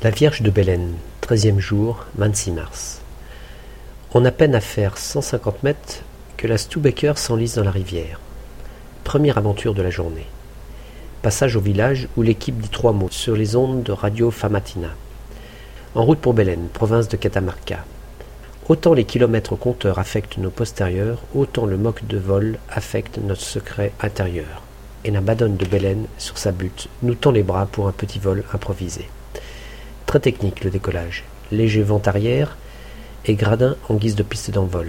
La Vierge de Bélène, treizième jour, 26 mars. On a peine à faire cent cinquante mètres que la Stubaker s'enlise dans la rivière. Première aventure de la journée. Passage au village où l'équipe dit trois mots sur les ondes de Radio Famatina. En route pour Bélène, province de Catamarca. Autant les kilomètres au compteur affectent nos postérieurs, autant le moque de vol affecte notre secret intérieur. Et la badonne de Bélène, sur sa butte, nous tend les bras pour un petit vol improvisé. Très technique le décollage. Léger vent arrière et gradin en guise de piste d'envol.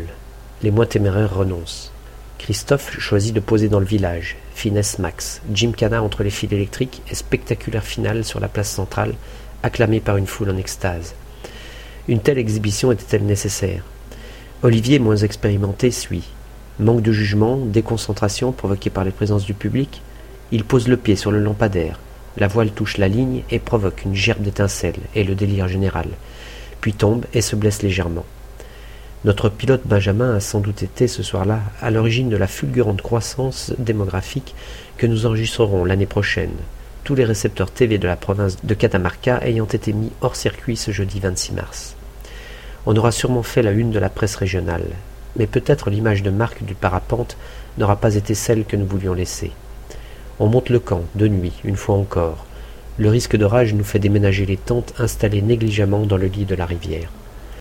Les moins téméraires renoncent. Christophe choisit de poser dans le village. Finesse max. Cana entre les fils électriques et spectaculaire finale sur la place centrale, acclamée par une foule en extase. Une telle exhibition était-elle nécessaire? Olivier, moins expérimenté, suit. Manque de jugement, déconcentration provoquée par les présences du public, il pose le pied sur le lampadaire, la voile touche la ligne et provoque une gerbe d'étincelles et le délire général, puis tombe et se blesse légèrement. Notre pilote Benjamin a sans doute été ce soir-là à l'origine de la fulgurante croissance démographique que nous enregistrerons l'année prochaine, tous les récepteurs TV de la province de Catamarca ayant été mis hors circuit ce jeudi 26 mars. On aura sûrement fait la une de la presse régionale, mais peut-être l'image de marque du parapente n'aura pas été celle que nous voulions laisser. On monte le camp, de nuit, une fois encore. Le risque d'orage nous fait déménager les tentes installées négligemment dans le lit de la rivière.